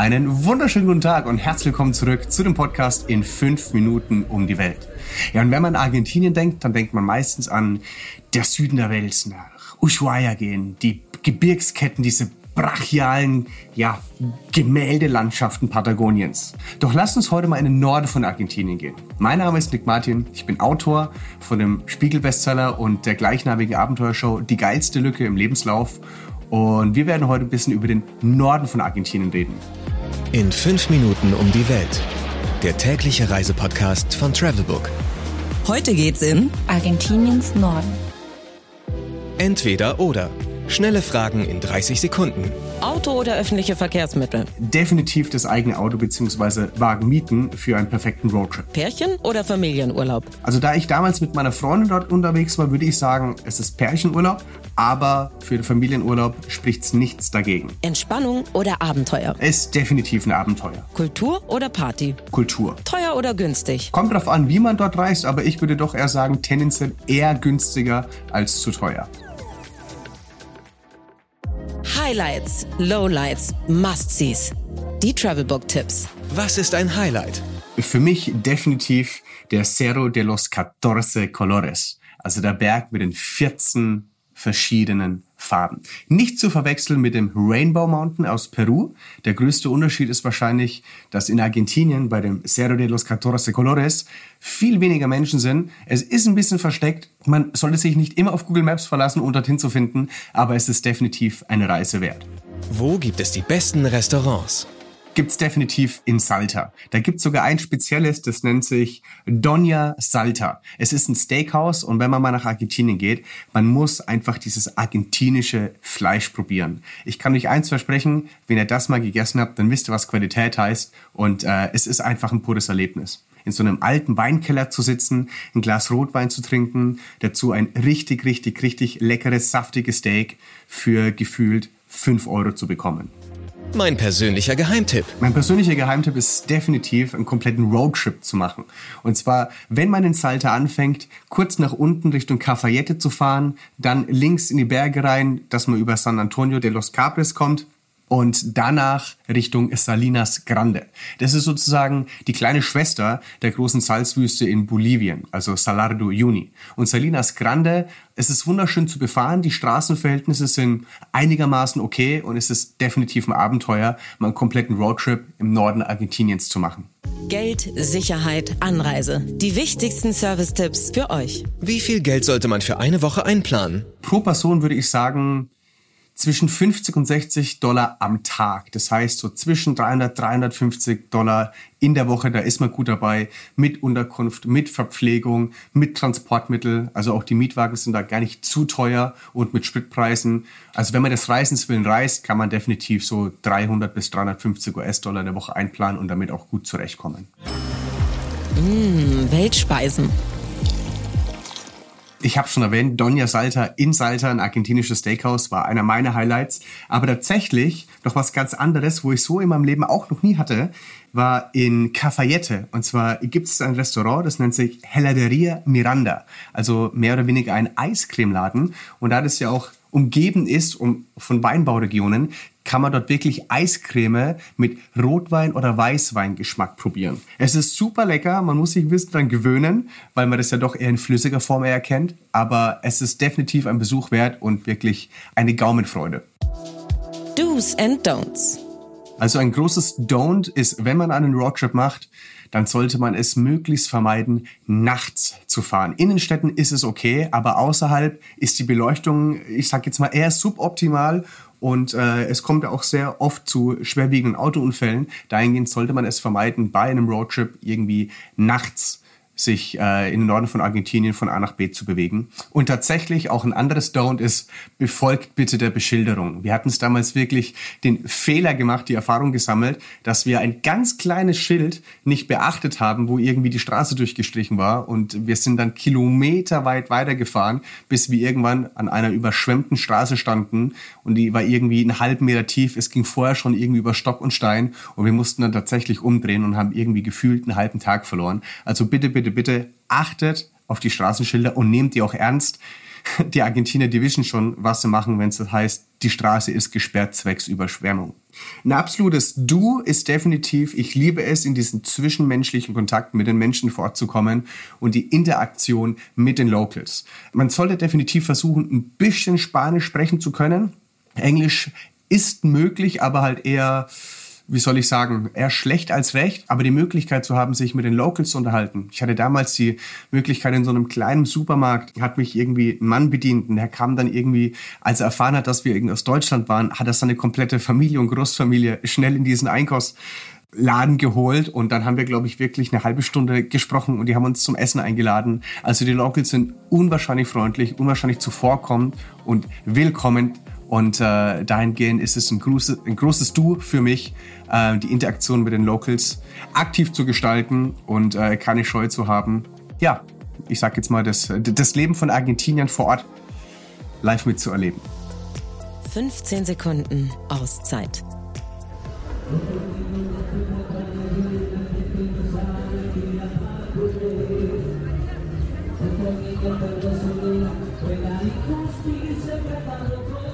Einen wunderschönen guten Tag und herzlich willkommen zurück zu dem Podcast in fünf Minuten um die Welt. Ja, und wenn man an Argentinien denkt, dann denkt man meistens an der Süden der Welt, nach Ushuaia gehen, die Gebirgsketten, diese brachialen, ja, Gemäldelandschaften Patagoniens. Doch lasst uns heute mal in den Norden von Argentinien gehen. Mein Name ist Nick Martin, ich bin Autor von dem Spiegel-Bestseller und der gleichnamigen Abenteuershow Die geilste Lücke im Lebenslauf und wir werden heute ein bisschen über den Norden von Argentinien reden. In fünf Minuten um die Welt. Der tägliche Reisepodcast von Travelbook. Heute geht's in Argentiniens Norden. Entweder oder. Schnelle Fragen in 30 Sekunden. Auto oder öffentliche Verkehrsmittel? Definitiv das eigene Auto bzw. Wagen mieten für einen perfekten Roadtrip. Pärchen oder Familienurlaub? Also da ich damals mit meiner Freundin dort unterwegs war, würde ich sagen, es ist Pärchenurlaub, aber für den Familienurlaub spricht nichts dagegen. Entspannung oder Abenteuer? Es ist definitiv ein Abenteuer. Kultur oder Party? Kultur. Teuer oder günstig? Kommt darauf an, wie man dort reist, aber ich würde doch eher sagen, tendenziell eher günstiger als zu teuer. Highlights, Lowlights, Must-Sees. Die Travelbook-Tipps. Was ist ein Highlight? Für mich definitiv der Cerro de los Catorce Colores, also der Berg mit den 14 verschiedenen Farben. Nicht zu verwechseln mit dem Rainbow Mountain aus Peru. Der größte Unterschied ist wahrscheinlich, dass in Argentinien bei dem Cerro de los Catorce Colores viel weniger Menschen sind. Es ist ein bisschen versteckt. Man sollte sich nicht immer auf Google Maps verlassen, um dorthin zu finden, aber es ist definitiv eine Reise wert. Wo gibt es die besten Restaurants? Gibt's definitiv in Salta. Da gibt's sogar ein spezielles, das nennt sich Doña Salta. Es ist ein Steakhouse und wenn man mal nach Argentinien geht, man muss einfach dieses argentinische Fleisch probieren. Ich kann euch eins versprechen, wenn ihr das mal gegessen habt, dann wisst ihr, was Qualität heißt und äh, es ist einfach ein pures Erlebnis in so einem alten Weinkeller zu sitzen, ein Glas Rotwein zu trinken, dazu ein richtig, richtig, richtig leckeres, saftiges Steak für gefühlt 5 Euro zu bekommen. Mein persönlicher Geheimtipp. Mein persönlicher Geheimtipp ist definitiv, einen kompletten Roadtrip zu machen. Und zwar, wenn man in Salta anfängt, kurz nach unten Richtung Cafayete zu fahren, dann links in die Berge rein, dass man über San Antonio de los Capres kommt und danach Richtung Salinas Grande. Das ist sozusagen die kleine Schwester der großen Salzwüste in Bolivien, also Salar de Uyuni. Und Salinas Grande, es ist wunderschön zu befahren, die Straßenverhältnisse sind einigermaßen okay und es ist definitiv ein Abenteuer, mal einen kompletten Roadtrip im Norden Argentiniens zu machen. Geld, Sicherheit, Anreise. Die wichtigsten Service-Tipps für euch. Wie viel Geld sollte man für eine Woche einplanen? Pro Person würde ich sagen zwischen 50 und 60 Dollar am Tag. Das heißt so zwischen 300, 350 Dollar in der Woche, da ist man gut dabei. Mit Unterkunft, mit Verpflegung, mit Transportmittel. Also auch die Mietwagen sind da gar nicht zu teuer und mit Spritpreisen. Also wenn man das Reisenswillen reist, kann man definitiv so 300 bis 350 US-Dollar in der Woche einplanen und damit auch gut zurechtkommen. Mmh, Weltspeisen. Ich habe schon erwähnt, Doña Salta in Salta, ein argentinisches Steakhouse, war einer meiner Highlights. Aber tatsächlich noch was ganz anderes, wo ich so in meinem Leben auch noch nie hatte, war in Cafayette. Und zwar gibt es ein Restaurant, das nennt sich Heladeria Miranda. Also mehr oder weniger ein Eiscremeladen. Und da das ja auch umgeben ist um, von Weinbauregionen, kann man dort wirklich Eiscreme mit Rotwein oder Weißweingeschmack probieren. Es ist super lecker, man muss sich ein bisschen dran gewöhnen, weil man das ja doch eher in flüssiger Form eher kennt, aber es ist definitiv ein Besuch wert und wirklich eine Gaumenfreude. Do's and Don'ts. Also ein großes Don't ist, wenn man einen Roadtrip macht, dann sollte man es möglichst vermeiden, nachts zu fahren. Innenstädten ist es okay, aber außerhalb ist die Beleuchtung, ich sag jetzt mal, eher suboptimal und äh, es kommt auch sehr oft zu schwerwiegenden Autounfällen. Dahingehend sollte man es vermeiden, bei einem Roadtrip irgendwie nachts sich äh, in den Norden von Argentinien von A nach B zu bewegen. Und tatsächlich auch ein anderes Don't ist, befolgt bitte der Beschilderung. Wir hatten es damals wirklich den Fehler gemacht, die Erfahrung gesammelt, dass wir ein ganz kleines Schild nicht beachtet haben, wo irgendwie die Straße durchgestrichen war. Und wir sind dann kilometerweit weitergefahren, bis wir irgendwann an einer überschwemmten Straße standen und die war irgendwie einen halben Meter tief. Es ging vorher schon irgendwie über Stock und Stein und wir mussten dann tatsächlich umdrehen und haben irgendwie gefühlt einen halben Tag verloren. Also bitte, bitte bitte, bitte achtet auf die Straßenschilder und nehmt die auch ernst. die Argentinier, die wissen schon, was sie machen, wenn es das heißt, die Straße ist gesperrt zwecks Überschwemmung. Ein absolutes Du ist definitiv, ich liebe es, in diesen zwischenmenschlichen Kontakt mit den Menschen fortzukommen und die Interaktion mit den Locals. Man sollte definitiv versuchen, ein bisschen Spanisch sprechen zu können. Englisch ist möglich, aber halt eher wie soll ich sagen, eher schlecht als recht, aber die Möglichkeit zu haben, sich mit den Locals zu unterhalten. Ich hatte damals die Möglichkeit in so einem kleinen Supermarkt, hat mich irgendwie ein Mann bedient und der kam dann irgendwie, als er erfahren hat, dass wir irgendwie aus Deutschland waren, hat er seine komplette Familie und Großfamilie schnell in diesen Einkaufsladen geholt und dann haben wir, glaube ich, wirklich eine halbe Stunde gesprochen und die haben uns zum Essen eingeladen. Also die Locals sind unwahrscheinlich freundlich, unwahrscheinlich zuvorkommend und willkommen und äh, dahingehend ist es ein großes, ein großes Du für mich, äh, die Interaktion mit den Locals aktiv zu gestalten und äh, keine Scheu zu haben. Ja, ich sag jetzt mal, das, das Leben von Argentiniern vor Ort live mitzuerleben. 15 Sekunden Auszeit. Juega y se preparó.